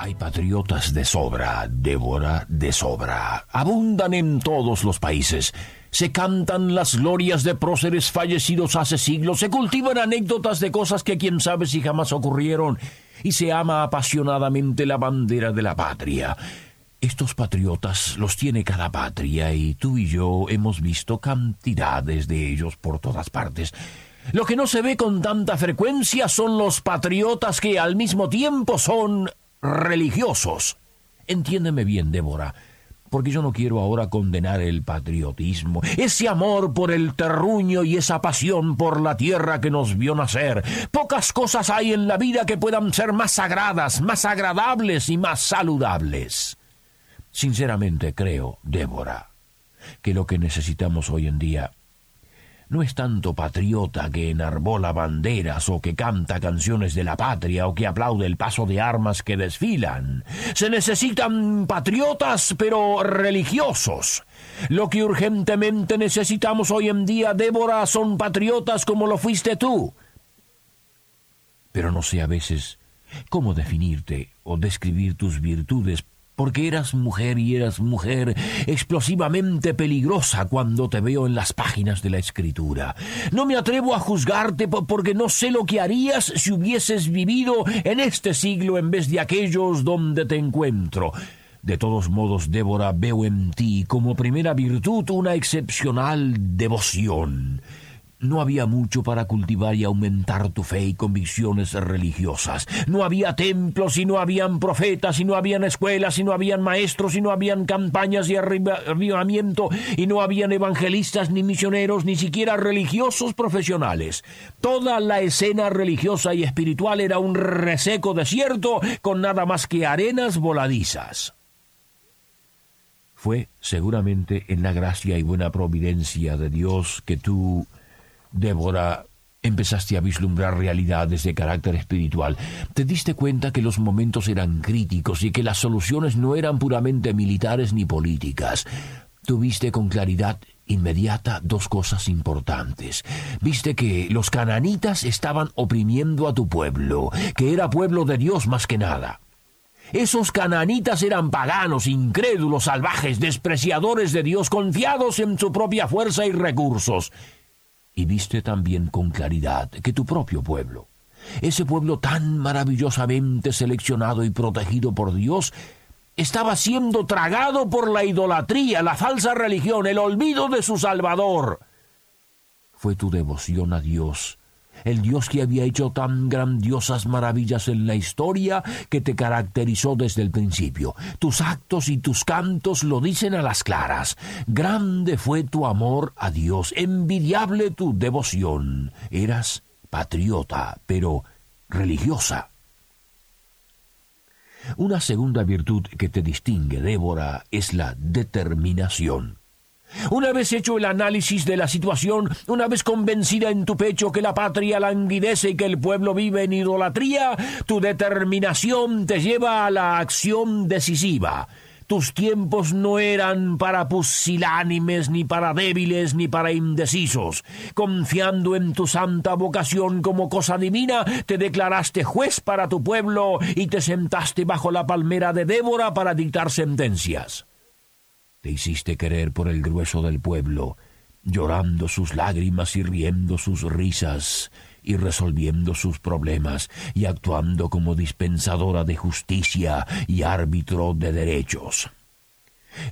Hay patriotas de sobra, Débora de sobra. Abundan en todos los países. Se cantan las glorias de próceres fallecidos hace siglos, se cultivan anécdotas de cosas que quién sabe si jamás ocurrieron, y se ama apasionadamente la bandera de la patria. Estos patriotas los tiene cada patria y tú y yo hemos visto cantidades de ellos por todas partes. Lo que no se ve con tanta frecuencia son los patriotas que al mismo tiempo son religiosos. Entiéndeme bien, Débora, porque yo no quiero ahora condenar el patriotismo, ese amor por el terruño y esa pasión por la tierra que nos vio nacer. Pocas cosas hay en la vida que puedan ser más sagradas, más agradables y más saludables. Sinceramente creo, Débora, que lo que necesitamos hoy en día no es tanto patriota que enarbola banderas o que canta canciones de la patria o que aplaude el paso de armas que desfilan. Se necesitan patriotas pero religiosos. Lo que urgentemente necesitamos hoy en día, Débora, son patriotas como lo fuiste tú. Pero no sé a veces cómo definirte o describir tus virtudes porque eras mujer y eras mujer explosivamente peligrosa cuando te veo en las páginas de la escritura. No me atrevo a juzgarte porque no sé lo que harías si hubieses vivido en este siglo en vez de aquellos donde te encuentro. De todos modos, Débora, veo en ti como primera virtud una excepcional devoción. No había mucho para cultivar y aumentar tu fe y convicciones religiosas. No había templos y no habían profetas y no habían escuelas y no habían maestros y no habían campañas de avivamiento y no habían evangelistas ni misioneros ni siquiera religiosos profesionales. Toda la escena religiosa y espiritual era un reseco desierto con nada más que arenas voladizas. Fue seguramente en la gracia y buena providencia de Dios que tú Débora, empezaste a vislumbrar realidades de carácter espiritual. Te diste cuenta que los momentos eran críticos y que las soluciones no eran puramente militares ni políticas. Tuviste con claridad inmediata dos cosas importantes. Viste que los cananitas estaban oprimiendo a tu pueblo, que era pueblo de Dios más que nada. Esos cananitas eran paganos, incrédulos, salvajes, despreciadores de Dios, confiados en su propia fuerza y recursos y viste también con claridad que tu propio pueblo, ese pueblo tan maravillosamente seleccionado y protegido por Dios, estaba siendo tragado por la idolatría, la falsa religión, el olvido de su Salvador. Fue tu devoción a Dios el Dios que había hecho tan grandiosas maravillas en la historia que te caracterizó desde el principio. Tus actos y tus cantos lo dicen a las claras. Grande fue tu amor a Dios, envidiable tu devoción. Eras patriota, pero religiosa. Una segunda virtud que te distingue, Débora, es la determinación. Una vez hecho el análisis de la situación, una vez convencida en tu pecho que la patria languidece y que el pueblo vive en idolatría, tu determinación te lleva a la acción decisiva. Tus tiempos no eran para pusilánimes, ni para débiles, ni para indecisos. Confiando en tu santa vocación como cosa divina, te declaraste juez para tu pueblo y te sentaste bajo la palmera de Débora para dictar sentencias. Te hiciste querer por el grueso del pueblo, llorando sus lágrimas y riendo sus risas, y resolviendo sus problemas, y actuando como dispensadora de justicia y árbitro de derechos.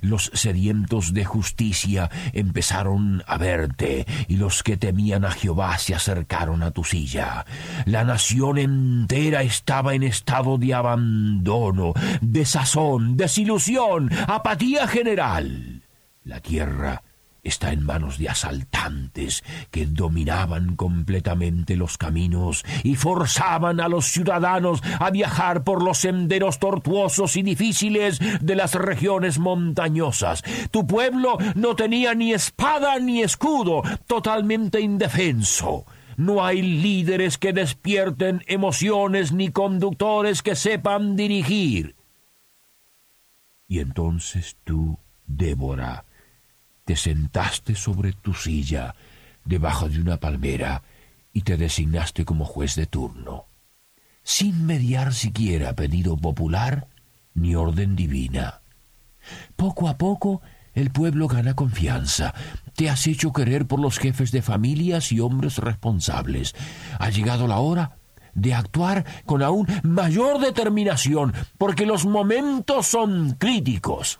Los sedientos de justicia empezaron a verte, y los que temían a Jehová se acercaron a tu silla. La nación entera estaba en estado de abandono, desazón, desilusión, apatía general. La tierra está en manos de asaltantes que dominaban completamente los caminos y forzaban a los ciudadanos a viajar por los senderos tortuosos y difíciles de las regiones montañosas. Tu pueblo no tenía ni espada ni escudo, totalmente indefenso. No hay líderes que despierten emociones ni conductores que sepan dirigir. Y entonces tú, Débora, te sentaste sobre tu silla debajo de una palmera y te designaste como juez de turno, sin mediar siquiera pedido popular ni orden divina. Poco a poco el pueblo gana confianza. Te has hecho querer por los jefes de familias y hombres responsables. Ha llegado la hora de actuar con aún mayor determinación, porque los momentos son críticos.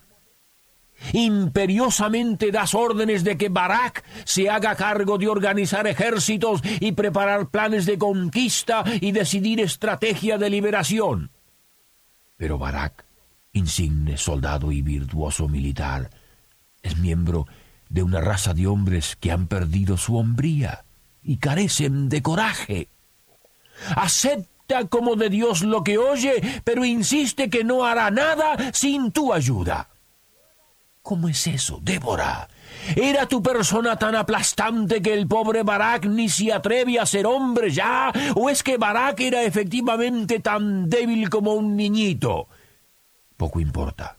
Imperiosamente das órdenes de que Barak se haga cargo de organizar ejércitos y preparar planes de conquista y decidir estrategia de liberación. Pero Barak, insigne soldado y virtuoso militar, es miembro de una raza de hombres que han perdido su hombría y carecen de coraje. Acepta como de Dios lo que oye, pero insiste que no hará nada sin tu ayuda. ¿Cómo es eso, Débora? ¿Era tu persona tan aplastante que el pobre Barak ni se atreve a ser hombre ya? ¿O es que Barak era efectivamente tan débil como un niñito? Poco importa.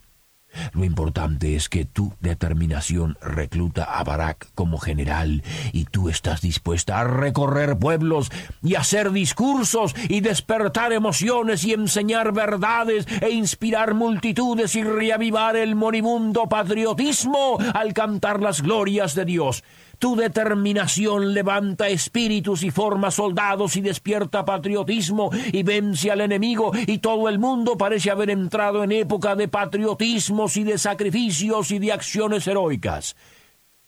Lo importante es que tu determinación recluta a Barak como general y tú estás dispuesta a recorrer pueblos y hacer discursos y despertar emociones y enseñar verdades e inspirar multitudes y reavivar el moribundo patriotismo al cantar las glorias de Dios. Tu determinación levanta espíritus y forma soldados y despierta patriotismo y vence al enemigo y todo el mundo parece haber entrado en época de patriotismos y de sacrificios y de acciones heroicas.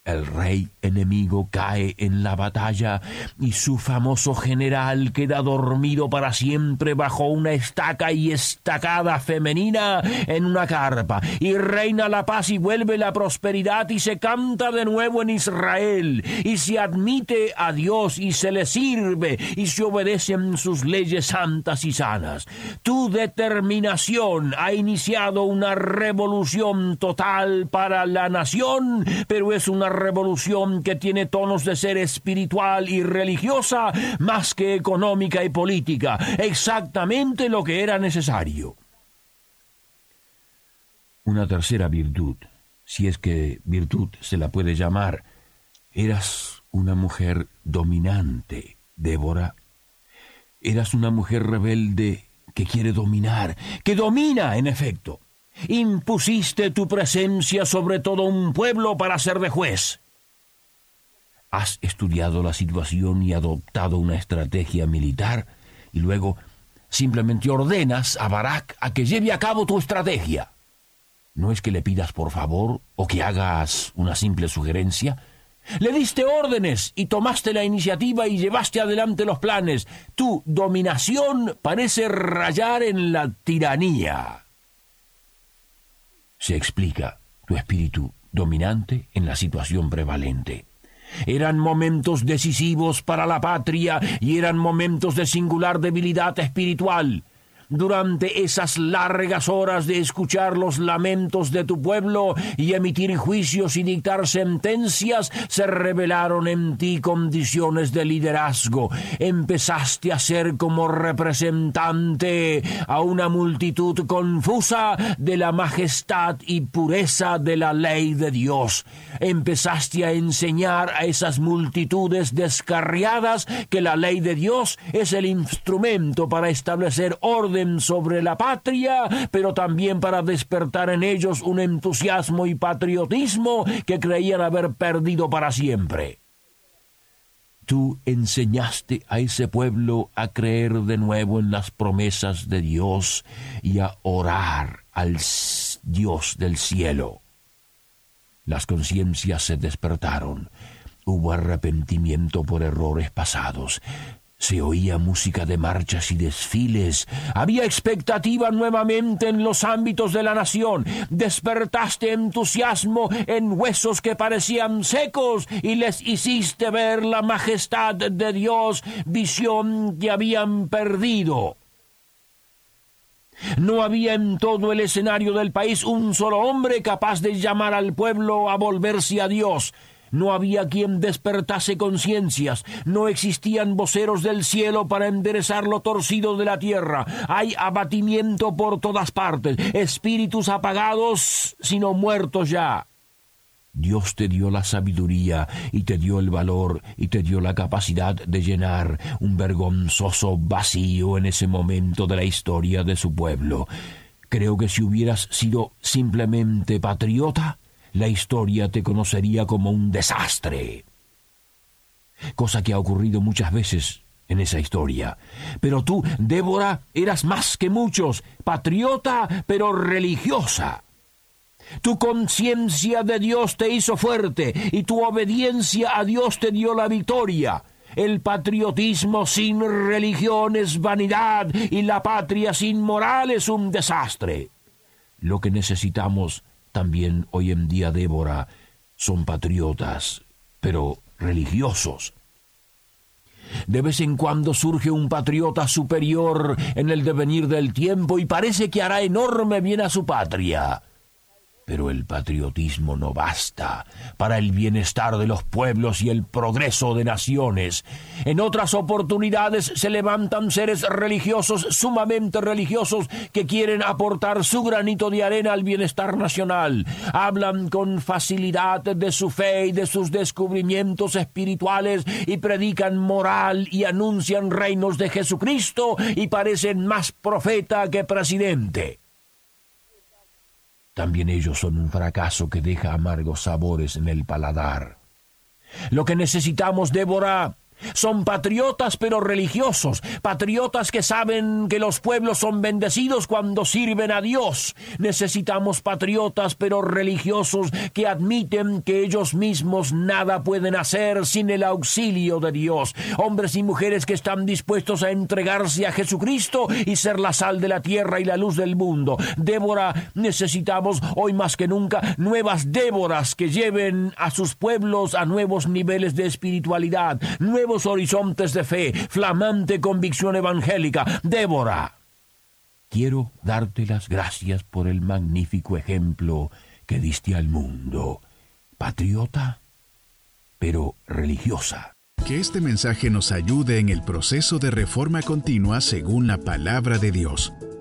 El rey enemigo cae en la batalla y su famoso general queda dormido para siempre bajo una estaca y estacada femenina en una carpa. Y reina la paz y vuelve la prosperidad y se canta de nuevo en Israel y se admite a Dios y se le sirve y se obedecen sus leyes santas y sanas. Tu determinación ha iniciado una revolución total para la nación, pero es una revolución que tiene tonos de ser espiritual y religiosa más que económica y política, exactamente lo que era necesario. Una tercera virtud, si es que virtud se la puede llamar, eras una mujer dominante, Débora. Eras una mujer rebelde que quiere dominar, que domina, en efecto. Impusiste tu presencia sobre todo un pueblo para ser de juez. Has estudiado la situación y adoptado una estrategia militar y luego simplemente ordenas a Barak a que lleve a cabo tu estrategia. No es que le pidas por favor o que hagas una simple sugerencia. Le diste órdenes y tomaste la iniciativa y llevaste adelante los planes. Tu dominación parece rayar en la tiranía se explica tu espíritu dominante en la situación prevalente. Eran momentos decisivos para la patria y eran momentos de singular debilidad espiritual durante esas largas horas de escuchar los lamentos de tu pueblo y emitir juicios y dictar sentencias, se revelaron en ti condiciones de liderazgo. Empezaste a ser como representante a una multitud confusa de la majestad y pureza de la ley de Dios. Empezaste a enseñar a esas multitudes descarriadas que la ley de Dios es el instrumento para establecer orden sobre la patria, pero también para despertar en ellos un entusiasmo y patriotismo que creían haber perdido para siempre. Tú enseñaste a ese pueblo a creer de nuevo en las promesas de Dios y a orar al Dios del cielo. Las conciencias se despertaron, hubo arrepentimiento por errores pasados, Se oía música de marchas y desfiles. Había expectativa nuevamente en los ámbitos de la nación. Despertaste entusiasmo en huesos que parecían secos y les hiciste ver la majestad de Dios, visión que habían perdido. No había en todo el escenario del país un solo hombre capaz de llamar al pueblo a volverse a Dios. No había quien despertase conciencias, no existían voceros del cielo para enderezar lo torcido de la tierra. Hay abatimiento por todas partes, espíritus apagados, sino muertos ya. Dios te dio la sabiduría y te dio el valor y te dio la capacidad de llenar un vergonzoso vacío en ese momento de la historia de su pueblo. Creo que si hubieras sido simplemente patriota, la historia te conocería como un desastre. Cosa que ha ocurrido muchas veces en esa historia. Pero tú, Débora, eras más que muchos, patriota, pero religiosa. Tu conciencia de Dios te hizo fuerte y tu obediencia a Dios te dio la victoria. El patriotismo sin religión es vanidad y la patria sin moral es un desastre. Lo que necesitamos también hoy en día, Débora, son patriotas, pero religiosos. De vez en cuando surge un patriota superior en el devenir del tiempo y parece que hará enorme bien a su patria. Pero el patriotismo no basta para el bienestar de los pueblos y el progreso de naciones. En otras oportunidades se levantan seres religiosos, sumamente religiosos, que quieren aportar su granito de arena al bienestar nacional. Hablan con facilidad de su fe y de sus descubrimientos espirituales y predican moral y anuncian reinos de Jesucristo y parecen más profeta que presidente. También ellos son un fracaso que deja amargos sabores en el paladar. Lo que necesitamos, Débora, son patriotas pero religiosos, patriotas que saben que los pueblos son bendecidos cuando sirven a Dios. Necesitamos patriotas pero religiosos que admiten que ellos mismos nada pueden hacer sin el auxilio de Dios. Hombres y mujeres que están dispuestos a entregarse a Jesucristo y ser la sal de la tierra y la luz del mundo. Débora, necesitamos hoy más que nunca nuevas Déboras que lleven a sus pueblos a nuevos niveles de espiritualidad, horizontes de fe, flamante convicción evangélica. Débora, quiero darte las gracias por el magnífico ejemplo que diste al mundo. Patriota, pero religiosa. Que este mensaje nos ayude en el proceso de reforma continua según la palabra de Dios.